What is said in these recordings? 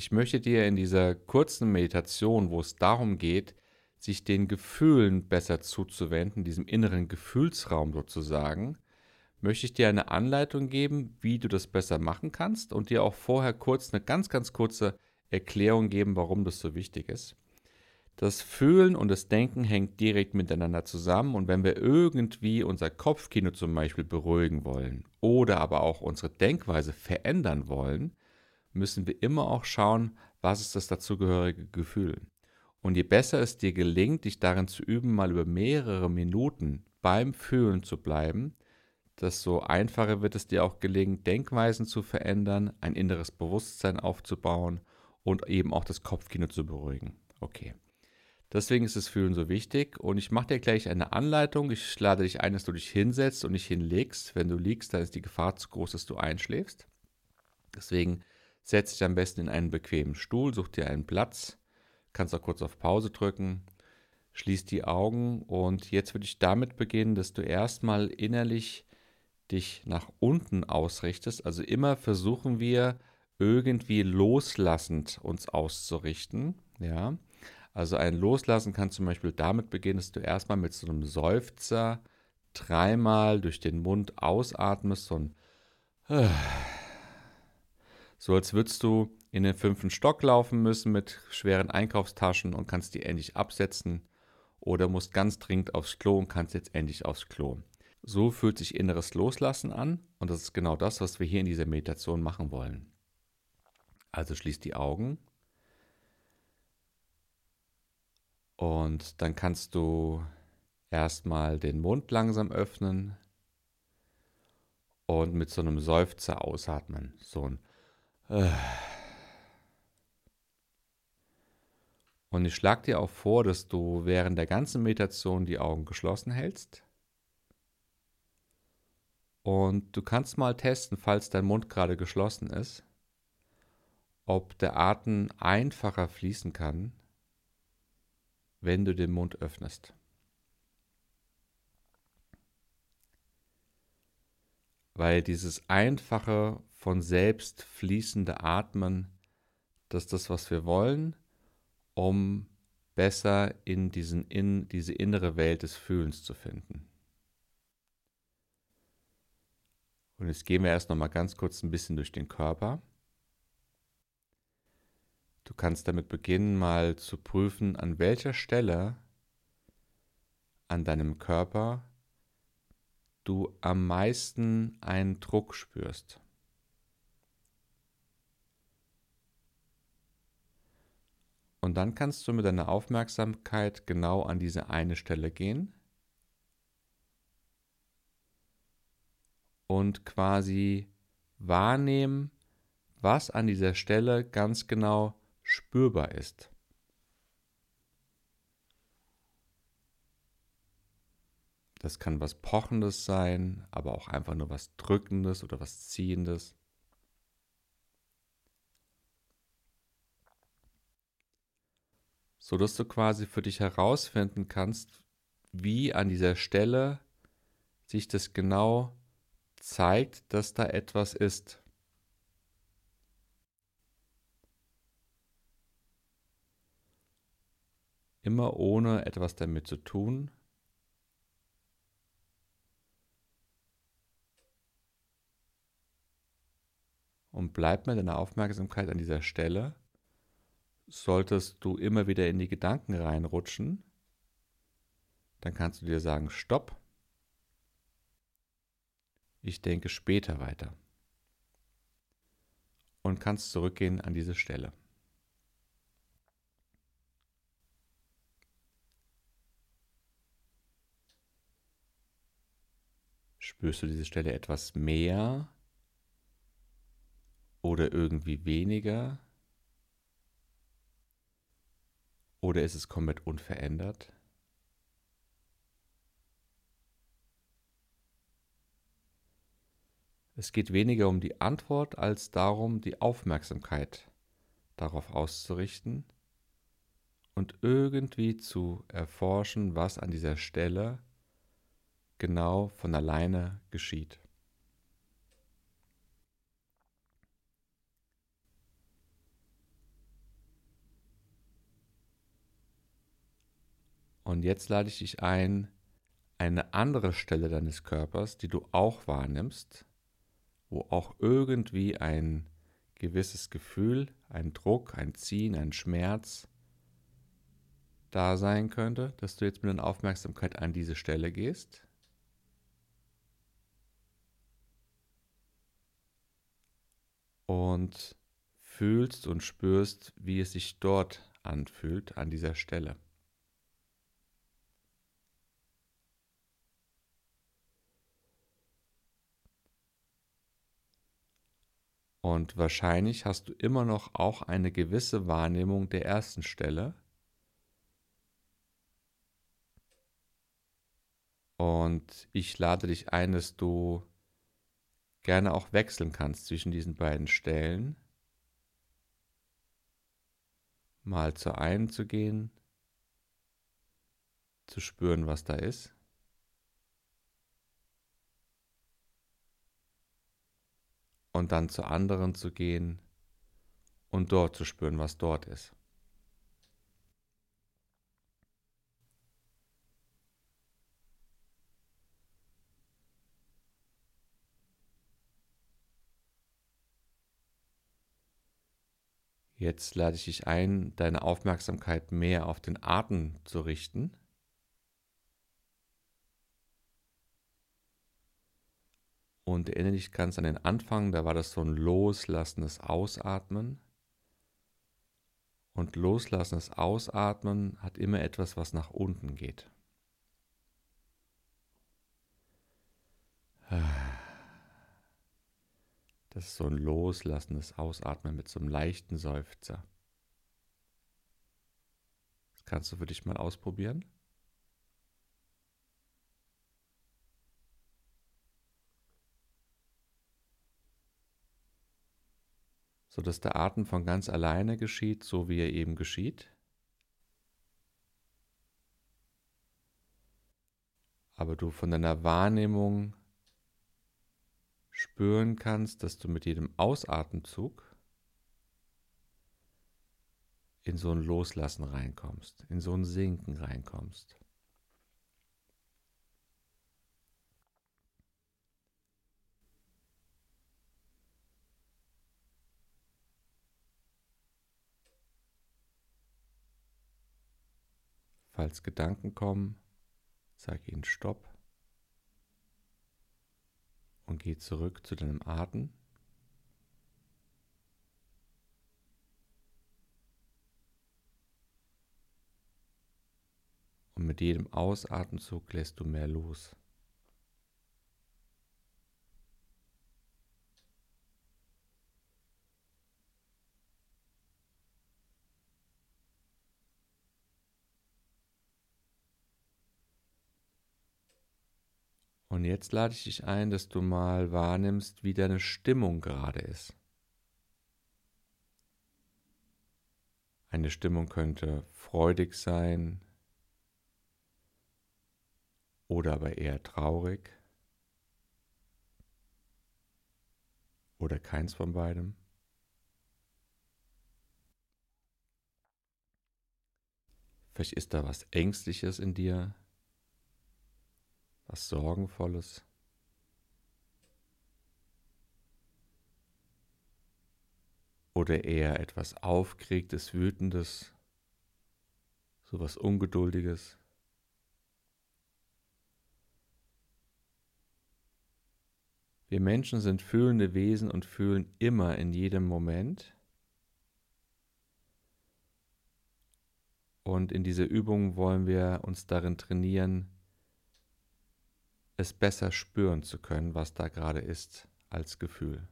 ich möchte dir in dieser kurzen Meditation, wo es darum geht, sich den Gefühlen besser zuzuwenden, diesem inneren Gefühlsraum sozusagen, möchte ich dir eine Anleitung geben, wie du das besser machen kannst und dir auch vorher kurz eine ganz, ganz kurze Erklärung geben, warum das so wichtig ist. Das Fühlen und das Denken hängt direkt miteinander zusammen und wenn wir irgendwie unser Kopfkino zum Beispiel beruhigen wollen oder aber auch unsere Denkweise verändern wollen, müssen wir immer auch schauen, was ist das dazugehörige Gefühl. Und je besser es dir gelingt, dich darin zu üben, mal über mehrere Minuten beim Fühlen zu bleiben, desto einfacher wird es dir auch gelingen, Denkweisen zu verändern, ein inneres Bewusstsein aufzubauen und eben auch das Kopfkino zu beruhigen. Okay. Deswegen ist das Fühlen so wichtig und ich mache dir gleich eine Anleitung. Ich lade dich ein, dass du dich hinsetzt und nicht hinlegst. Wenn du liegst, dann ist die Gefahr zu groß, dass du einschläfst. Deswegen setz dich am besten in einen bequemen Stuhl, such dir einen Platz, kannst auch kurz auf Pause drücken, schließ die Augen und jetzt würde ich damit beginnen, dass du erstmal innerlich dich nach unten ausrichtest. Also immer versuchen wir irgendwie loslassend uns auszurichten, ja. Also ein Loslassen kann zum Beispiel damit beginnen, dass du erstmal mit so einem Seufzer dreimal durch den Mund ausatmest, so ein so als würdest du in den fünften Stock laufen müssen mit schweren Einkaufstaschen und kannst die endlich absetzen oder musst ganz dringend aufs Klo und kannst jetzt endlich aufs Klo. So fühlt sich inneres Loslassen an und das ist genau das, was wir hier in dieser Meditation machen wollen. Also schließ die Augen Und dann kannst du erstmal den Mund langsam öffnen und mit so einem Seufzer ausatmen. So ein. Und ich schlage dir auch vor, dass du während der ganzen Meditation die Augen geschlossen hältst. Und du kannst mal testen, falls dein Mund gerade geschlossen ist, ob der Atem einfacher fließen kann, wenn du den Mund öffnest. Weil dieses einfache, von selbst fließende Atmen, das ist das, was wir wollen, um besser in, diesen, in diese innere Welt des Fühlens zu finden. Und jetzt gehen wir erst noch mal ganz kurz ein bisschen durch den Körper. Du kannst damit beginnen, mal zu prüfen, an welcher Stelle an deinem Körper du am meisten einen Druck spürst. Und dann kannst du mit deiner Aufmerksamkeit genau an diese eine Stelle gehen und quasi wahrnehmen, was an dieser Stelle ganz genau spürbar ist. Das kann was Pochendes sein, aber auch einfach nur was Drückendes oder was Ziehendes. So dass du quasi für dich herausfinden kannst, wie an dieser Stelle sich das genau zeigt, dass da etwas ist. immer ohne etwas damit zu tun. Und bleib mit deiner Aufmerksamkeit an dieser Stelle. Solltest du immer wieder in die Gedanken reinrutschen, dann kannst du dir sagen, stopp. Ich denke später weiter. Und kannst zurückgehen an diese Stelle. Spürst du diese Stelle etwas mehr oder irgendwie weniger? Oder ist es komplett unverändert? Es geht weniger um die Antwort als darum, die Aufmerksamkeit darauf auszurichten und irgendwie zu erforschen, was an dieser Stelle genau von alleine geschieht. Und jetzt lade ich dich ein, eine andere Stelle deines Körpers, die du auch wahrnimmst, wo auch irgendwie ein gewisses Gefühl, ein Druck, ein Ziehen, ein Schmerz da sein könnte, dass du jetzt mit deiner Aufmerksamkeit an diese Stelle gehst. Und fühlst und spürst, wie es sich dort anfühlt, an dieser Stelle. Und wahrscheinlich hast du immer noch auch eine gewisse Wahrnehmung der ersten Stelle. Und ich lade dich ein, dass du gerne auch wechseln kannst zwischen diesen beiden Stellen. Mal zur einen zu gehen, zu spüren, was da ist. Und dann zu anderen zu gehen und dort zu spüren, was dort ist. Jetzt lade ich dich ein, deine Aufmerksamkeit mehr auf den Atem zu richten. Und erinnere dich ganz an den Anfang, da war das so ein loslassendes Ausatmen. Und loslassendes Ausatmen hat immer etwas, was nach unten geht. Das ist so ein loslassendes Ausatmen mit so einem leichten Seufzer. Das kannst du für dich mal ausprobieren. Sodass der Atem von ganz alleine geschieht, so wie er eben geschieht. Aber du von deiner Wahrnehmung spüren kannst, dass du mit jedem Ausatemzug in so ein Loslassen reinkommst, in so ein Sinken reinkommst. Falls Gedanken kommen, sag ihnen Stopp und geh zurück zu deinem Atem. Und mit jedem Ausatemzug lässt du mehr los. Und jetzt lade ich dich ein, dass du mal wahrnimmst, wie deine Stimmung gerade ist. Eine Stimmung könnte freudig sein oder aber eher traurig oder keins von beidem. Vielleicht ist da was Ängstliches in dir, was Sorgenvolles. Oder eher etwas Aufgeregtes, Wütendes, sowas Ungeduldiges. Wir Menschen sind fühlende Wesen und fühlen immer in jedem Moment. Und in dieser Übung wollen wir uns darin trainieren, es besser spüren zu können, was da gerade ist als Gefühl.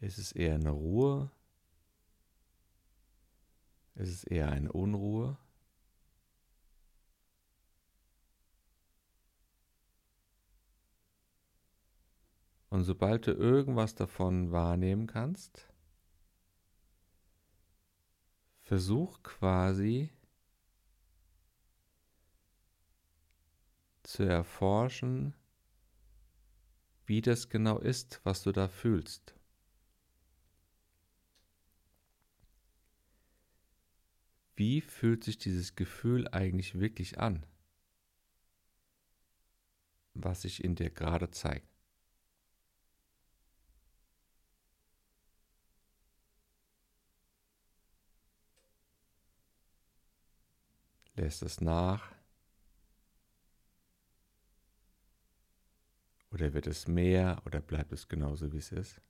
Ist es eher eine Ruhe? Ist es eher eine Unruhe? Und sobald du irgendwas davon wahrnehmen kannst, versuch quasi zu erforschen, wie das genau ist, was du da fühlst. Wie fühlt sich dieses Gefühl eigentlich wirklich an, was sich in dir gerade zeigt? Lässt es nach? Oder wird es mehr oder bleibt es genauso, wie es ist?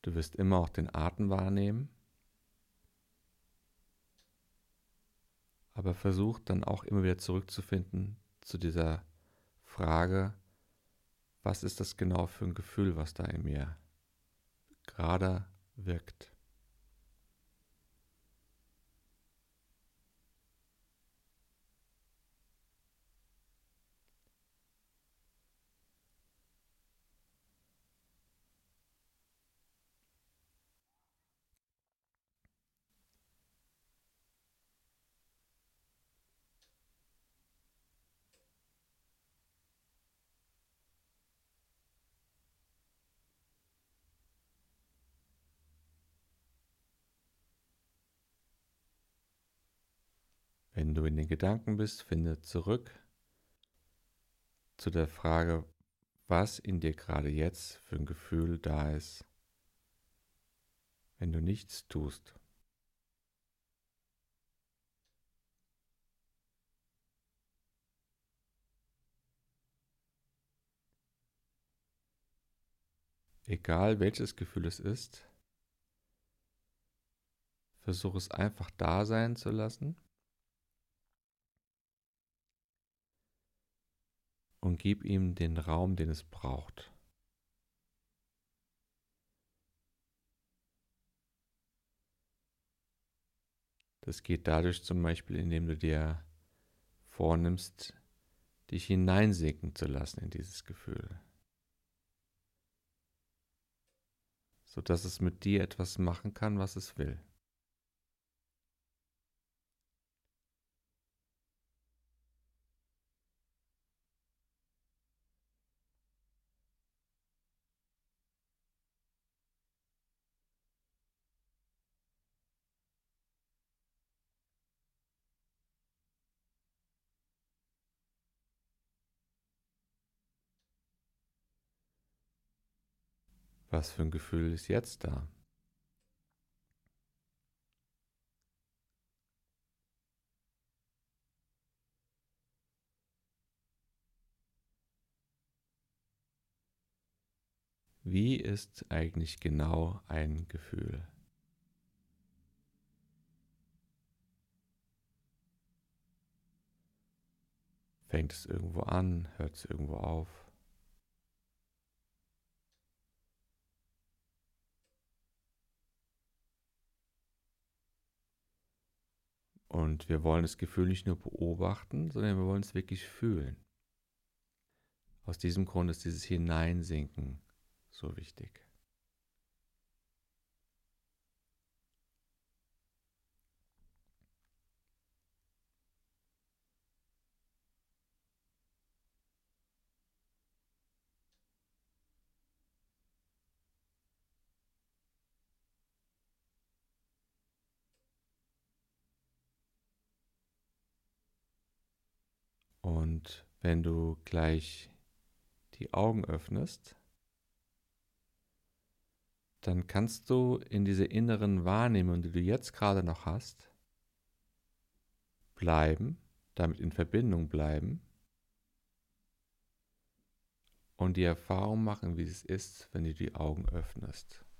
Du wirst immer auch den Atem wahrnehmen, aber versuch dann auch immer wieder zurückzufinden zu dieser Frage, was ist das genau für ein Gefühl, was da in mir gerade wirkt. Wenn du in den Gedanken bist, finde zurück zu der Frage, was in dir gerade jetzt für ein Gefühl da ist, wenn du nichts tust. Egal welches Gefühl es ist, versuche es einfach da sein zu lassen und gib ihm den Raum, den es braucht. Das geht dadurch zum Beispiel, indem du dir vornimmst, dich hineinsinken zu lassen in dieses Gefühl, sodass es mit dir etwas machen kann, was es will. Was für ein Gefühl ist jetzt da? Wie ist eigentlich genau ein Gefühl? Fängt es irgendwo an? Hört es irgendwo auf? Und wir wollen das Gefühl nicht nur beobachten, sondern wir wollen es wirklich fühlen. Aus diesem Grund ist dieses Hineinsinken so wichtig. Und wenn du gleich die Augen öffnest, dann kannst du in dieser inneren Wahrnehmung, die du jetzt gerade noch hast, bleiben, damit in Verbindung bleiben und die Erfahrung machen, wie es ist, wenn du die Augen öffnest.